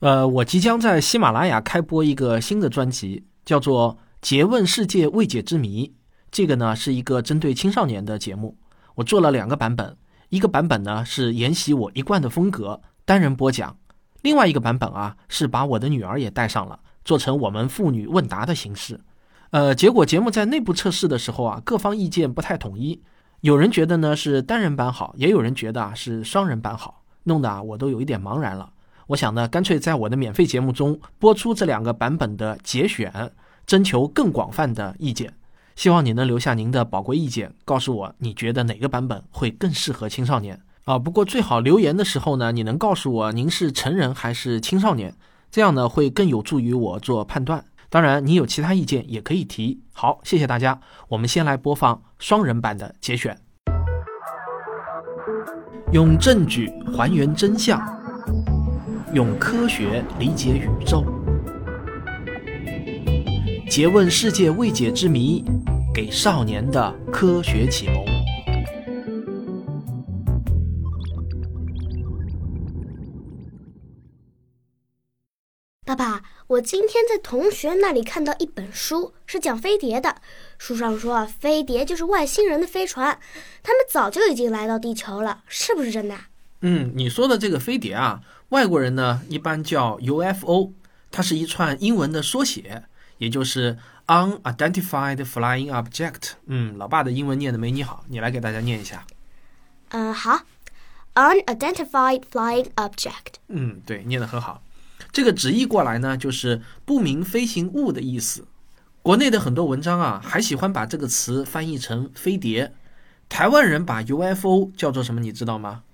呃，我即将在喜马拉雅开播一个新的专辑，叫做《诘问世界未解之谜》。这个呢是一个针对青少年的节目，我做了两个版本，一个版本呢是沿袭我一贯的风格，单人播讲；另外一个版本啊是把我的女儿也带上了，做成我们妇女问答的形式。呃，结果节目在内部测试的时候啊，各方意见不太统一，有人觉得呢是单人版好，也有人觉得啊是双人版好，弄得啊我都有一点茫然了。我想呢，干脆在我的免费节目中播出这两个版本的节选，征求更广泛的意见。希望你能留下您的宝贵意见，告诉我你觉得哪个版本会更适合青少年啊？不过最好留言的时候呢，你能告诉我您是成人还是青少年，这样呢会更有助于我做判断。当然，你有其他意见也可以提。好，谢谢大家。我们先来播放双人版的节选，用证据还原真相，用科学理解宇宙，诘问世界未解之谜，给少年的科学启蒙。爸爸，我今天在同学那里看到一本书，是讲飞碟的。书上说，飞碟就是外星人的飞船，他们早就已经来到地球了，是不是真的？嗯，你说的这个飞碟啊，外国人呢一般叫 UFO，它是一串英文的缩写，也就是 Unidentified Flying Object。嗯，老爸的英文念的没你好，你来给大家念一下。嗯，好，Unidentified Flying Object。嗯，对，念的很好。这个直译过来呢，就是不明飞行物的意思。国内的很多文章啊，还喜欢把这个词翻译成飞碟。台湾人把 UFO 叫做什么？你知道吗？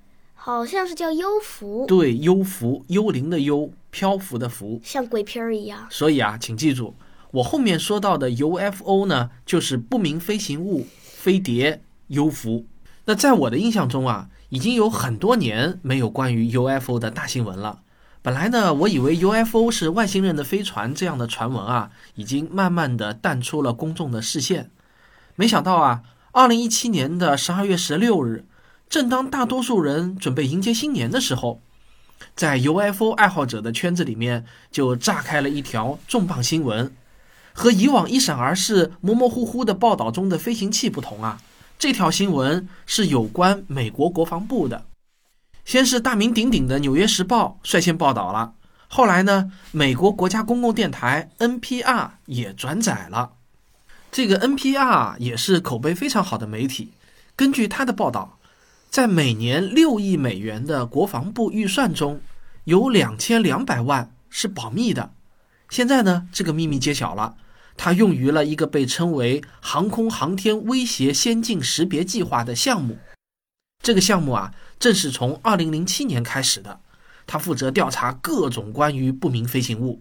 好像是叫幽浮。对，幽浮，幽灵的幽，漂浮的浮，像鬼片儿一样。所以啊，请记住，我后面说到的 UFO 呢，就是不明飞行物、飞碟、幽浮。那在我的印象中啊，已经有很多年没有关于 UFO 的大新闻了。本来呢，我以为 UFO 是外星人的飞船这样的传闻啊，已经慢慢的淡出了公众的视线。没想到啊，二零一七年的十二月十六日，正当大多数人准备迎接新年的时候，在 UFO 爱好者的圈子里面就炸开了一条重磅新闻。和以往一闪而逝、模模糊糊的报道中的飞行器不同啊，这条新闻是有关美国国防部的。先是大名鼎鼎的《纽约时报》率先报道了，后来呢，美国国家公共电台 NPR 也转载了。这个 NPR 也是口碑非常好的媒体。根据他的报道，在每年六亿美元的国防部预算中，有两千两百万是保密的。现在呢，这个秘密揭晓了，它用于了一个被称为“航空航天威胁先进识别计划”的项目。这个项目啊，正是从二零零七年开始的。他负责调查各种关于不明飞行物，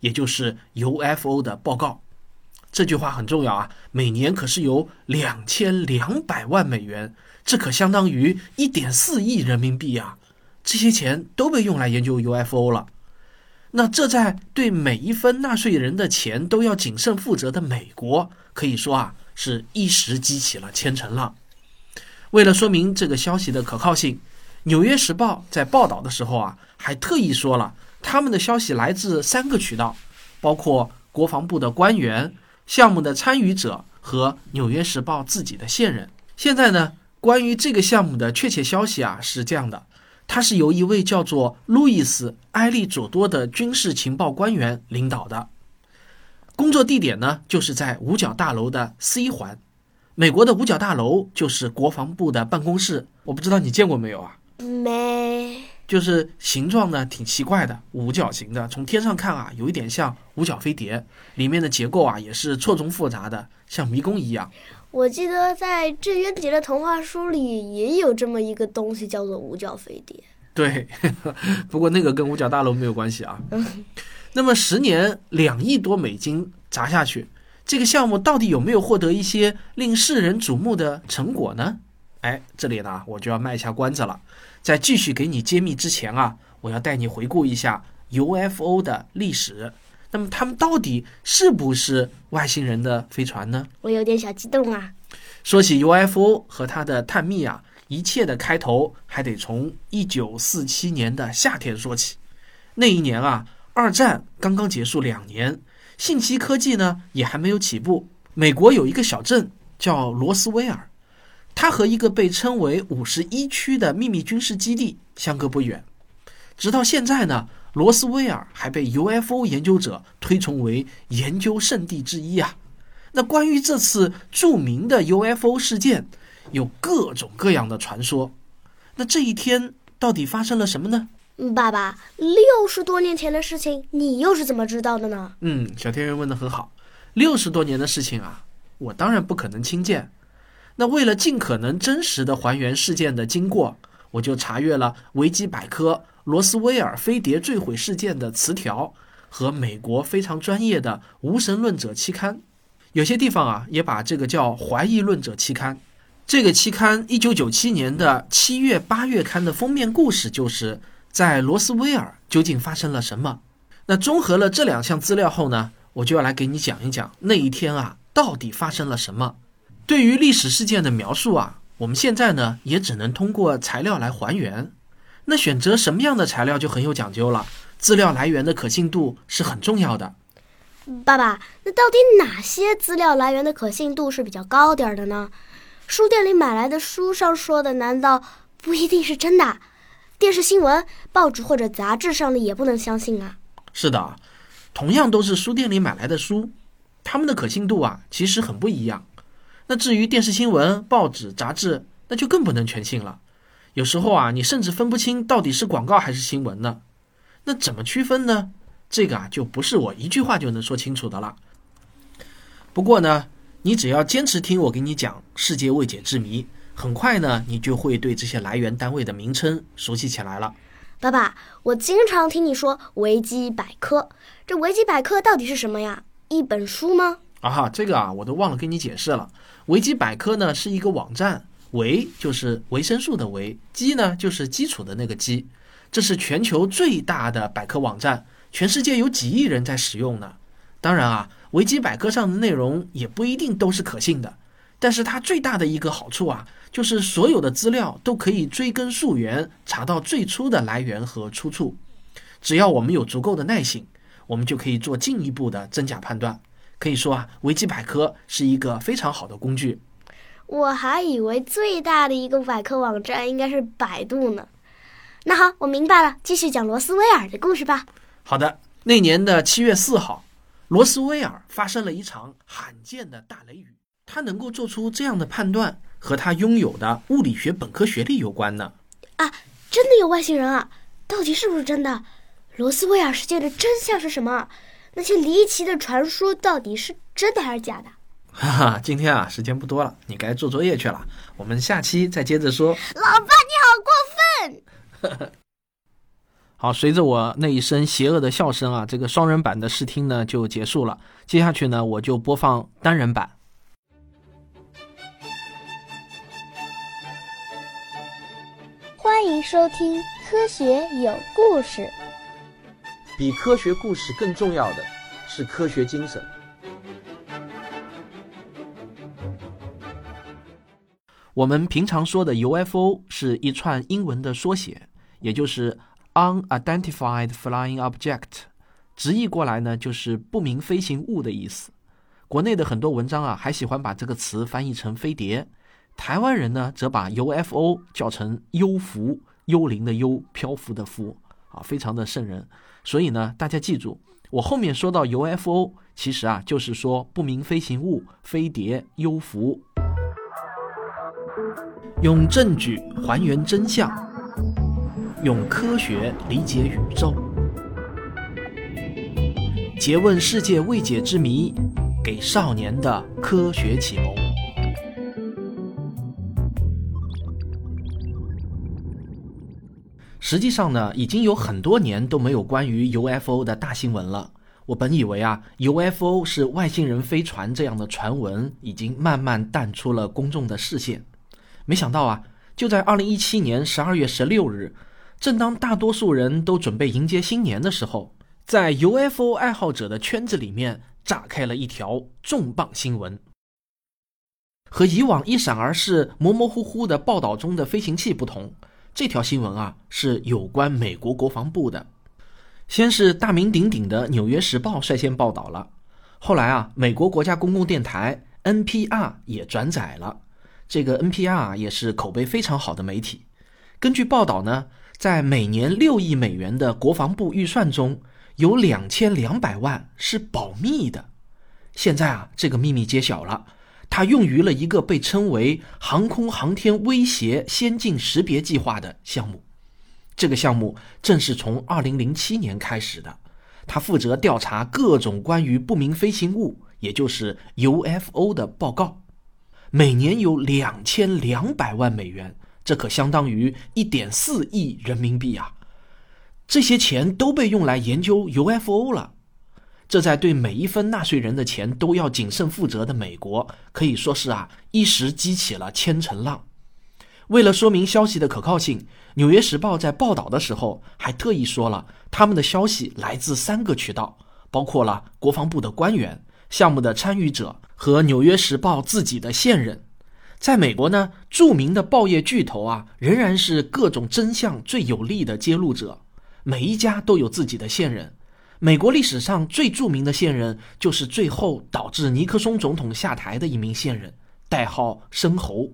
也就是 UFO 的报告。这句话很重要啊，每年可是有两千两百万美元，这可相当于一点四亿人民币啊！这些钱都被用来研究 UFO 了。那这在对每一分纳税人的钱都要谨慎负责的美国，可以说啊，是一时激起了千层浪。为了说明这个消息的可靠性，《纽约时报》在报道的时候啊，还特意说了他们的消息来自三个渠道，包括国防部的官员、项目的参与者和《纽约时报》自己的线人。现在呢，关于这个项目的确切消息啊是这样的：它是由一位叫做路易斯·埃利佐多的军事情报官员领导的，工作地点呢就是在五角大楼的 C 环。美国的五角大楼就是国防部的办公室，我不知道你见过没有啊？没，就是形状呢挺奇怪的，五角形的，从天上看啊，有一点像五角飞碟，里面的结构啊也是错综复杂的，像迷宫一样。我记得在郑渊洁的童话书里也有这么一个东西，叫做五角飞碟。对，不过那个跟五角大楼没有关系啊。那么十年两亿多美金砸下去。这个项目到底有没有获得一些令世人瞩目的成果呢？哎，这里呢我就要卖一下关子了。在继续给你揭秘之前啊，我要带你回顾一下 UFO 的历史。那么他们到底是不是外星人的飞船呢？我有点小激动啊。说起 UFO 和它的探秘啊，一切的开头还得从1947年的夏天说起。那一年啊，二战刚刚结束两年，信息科技呢也还没有起步。美国有一个小镇叫罗斯威尔，它和一个被称为五十一区的秘密军事基地相隔不远。直到现在呢，罗斯威尔还被 UFO 研究者推崇为研究圣地之一啊。那关于这次著名的 UFO 事件，有各种各样的传说。那这一天到底发生了什么呢？爸爸，六十多年前的事情，你又是怎么知道的呢？嗯，小天元问的很好。六十多年的事情啊，我当然不可能亲见。那为了尽可能真实的还原事件的经过，我就查阅了维基百科罗斯威尔飞碟坠毁事件的词条和美国非常专业的无神论者期刊。有些地方啊，也把这个叫怀疑论者期刊。这个期刊一九九七年的七月八月刊的封面故事就是。在罗斯威尔究竟发生了什么？那综合了这两项资料后呢，我就要来给你讲一讲那一天啊到底发生了什么。对于历史事件的描述啊，我们现在呢也只能通过材料来还原。那选择什么样的材料就很有讲究了，资料来源的可信度是很重要的。爸爸，那到底哪些资料来源的可信度是比较高点的呢？书店里买来的书上说的，难道不一定是真的？电视新闻、报纸或者杂志上的也不能相信啊。是的，同样都是书店里买来的书，他们的可信度啊其实很不一样。那至于电视新闻、报纸、杂志，那就更不能全信了。有时候啊，你甚至分不清到底是广告还是新闻呢。那怎么区分呢？这个啊，就不是我一句话就能说清楚的了。不过呢，你只要坚持听我给你讲世界未解之谜。很快呢，你就会对这些来源单位的名称熟悉起来了。爸爸，我经常听你说维基百科，这维基百科到底是什么呀？一本书吗？啊哈，这个啊，我都忘了跟你解释了。维基百科呢是一个网站，维就是维生素的维，基呢就是基础的那个基，这是全球最大的百科网站，全世界有几亿人在使用呢。当然啊，维基百科上的内容也不一定都是可信的。但是它最大的一个好处啊，就是所有的资料都可以追根溯源，查到最初的来源和出处。只要我们有足够的耐心，我们就可以做进一步的真假判断。可以说啊，维基百科是一个非常好的工具。我还以为最大的一个百科网站应该是百度呢。那好，我明白了，继续讲罗斯威尔的故事吧。好的，那年的七月四号，罗斯威尔发生了一场罕见的大雷雨。他能够做出这样的判断，和他拥有的物理学本科学历有关呢？啊，真的有外星人啊？到底是不是真的？罗斯威尔事件的真相是什么？那些离奇的传说到底是真的还是假的？哈哈，今天啊，时间不多了，你该做作业去了。我们下期再接着说。老爸，你好过分！好，随着我那一声邪恶的笑声啊，这个双人版的试听呢就结束了。接下去呢，我就播放单人版。欢迎收听《科学有故事》。比科学故事更重要的是科学精神。我们平常说的 UFO 是一串英文的缩写，也就是 Unidentified Flying Object，直译过来呢就是不明飞行物的意思。国内的很多文章啊，还喜欢把这个词翻译成飞碟。台湾人呢，则把 UFO 叫成幽浮，幽灵的幽，漂浮的浮，啊，非常的瘆人。所以呢，大家记住，我后面说到 UFO，其实啊，就是说不明飞行物、飞碟、幽浮。用证据还原真相，用科学理解宇宙，诘问世界未解之谜，给少年的科学启蒙。实际上呢，已经有很多年都没有关于 UFO 的大新闻了。我本以为啊，UFO 是外星人飞船这样的传闻已经慢慢淡出了公众的视线，没想到啊，就在2017年12月16日，正当大多数人都准备迎接新年的时候，在 UFO 爱好者的圈子里面炸开了一条重磅新闻。和以往一闪而逝、模模糊糊的报道中的飞行器不同。这条新闻啊，是有关美国国防部的。先是大名鼎鼎的《纽约时报》率先报道了，后来啊，美国国家公共电台 NPR 也转载了。这个 NPR 也是口碑非常好的媒体。根据报道呢，在每年六亿美元的国防部预算中，有两千两百万是保密的。现在啊，这个秘密揭晓了，它用于了一个被称为“航空航天威胁先进识别计划”的项目。这个项目正是从2007年开始的，它负责调查各种关于不明飞行物，也就是 UFO 的报告，每年有两千两百万美元，这可相当于一点四亿人民币啊！这些钱都被用来研究 UFO 了，这在对每一分纳税人的钱都要谨慎负责的美国，可以说是啊，一时激起了千层浪。为了说明消息的可靠性，《纽约时报》在报道的时候还特意说了，他们的消息来自三个渠道，包括了国防部的官员、项目的参与者和《纽约时报》自己的线人。在美国呢，著名的报业巨头啊，仍然是各种真相最有力的揭露者，每一家都有自己的线人。美国历史上最著名的线人，就是最后导致尼克松总统下台的一名线人，代号申猴。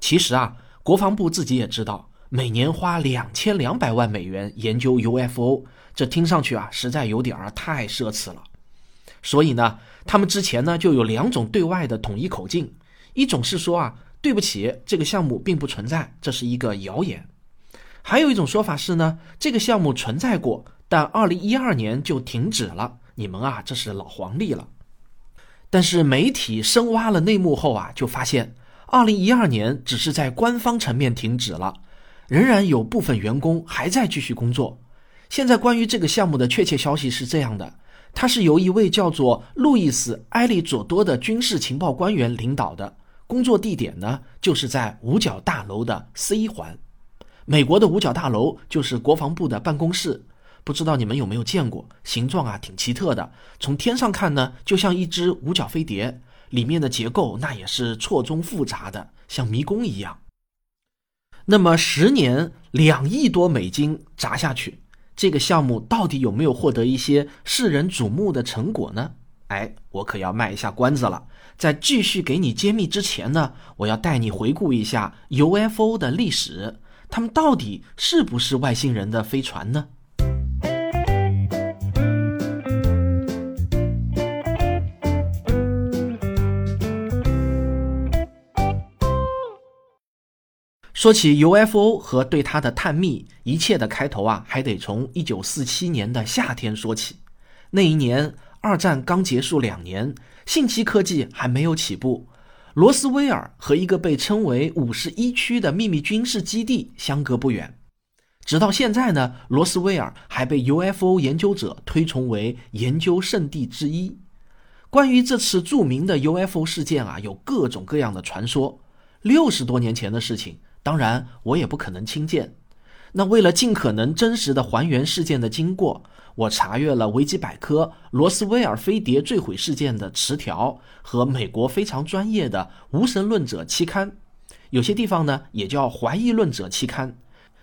其实啊。国防部自己也知道，每年花两千两百万美元研究 UFO，这听上去啊，实在有点儿太奢侈了。所以呢，他们之前呢就有两种对外的统一口径：一种是说啊，对不起，这个项目并不存在，这是一个谣言；还有一种说法是呢，这个项目存在过，但二零一二年就停止了。你们啊，这是老黄历了。但是媒体深挖了内幕后啊，就发现。二零一二年只是在官方层面停止了，仍然有部分员工还在继续工作。现在关于这个项目的确切消息是这样的：它是由一位叫做路易斯·埃利佐多的军事情报官员领导的，工作地点呢就是在五角大楼的 C 环。美国的五角大楼就是国防部的办公室，不知道你们有没有见过？形状啊挺奇特的，从天上看呢就像一只五角飞碟。里面的结构那也是错综复杂的，像迷宫一样。那么十年两亿多美金砸下去，这个项目到底有没有获得一些世人瞩目的成果呢？哎，我可要卖一下关子了。在继续给你揭秘之前呢，我要带你回顾一下 UFO 的历史，他们到底是不是外星人的飞船呢？说起 UFO 和对它的探秘，一切的开头啊，还得从1947年的夏天说起。那一年，二战刚结束两年，信息科技还没有起步。罗斯威尔和一个被称为五十一区的秘密军事基地相隔不远。直到现在呢，罗斯威尔还被 UFO 研究者推崇为研究圣地之一。关于这次著名的 UFO 事件啊，有各种各样的传说。六十多年前的事情。当然，我也不可能亲见。那为了尽可能真实的还原事件的经过，我查阅了维基百科罗斯威尔飞碟坠毁事件的词条和美国非常专业的无神论者期刊，有些地方呢也叫怀疑论者期刊。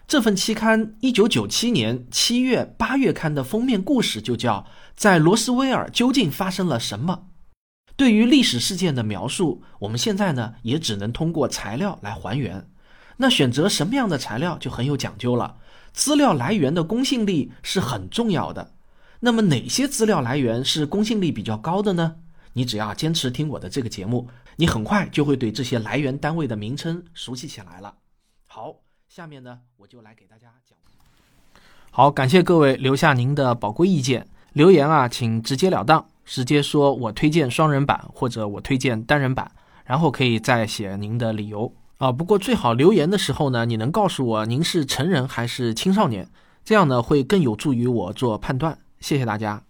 这份期刊一九九七年七月八月刊的封面故事就叫《在罗斯威尔究竟发生了什么》。对于历史事件的描述，我们现在呢也只能通过材料来还原。那选择什么样的材料就很有讲究了，资料来源的公信力是很重要的。那么哪些资料来源是公信力比较高的呢？你只要坚持听我的这个节目，你很快就会对这些来源单位的名称熟悉起来了。好，下面呢我就来给大家讲。好，感谢各位留下您的宝贵意见，留言啊，请直截了当，直接说我推荐双人版或者我推荐单人版，然后可以再写您的理由。啊，不过最好留言的时候呢，你能告诉我您是成人还是青少年，这样呢会更有助于我做判断。谢谢大家。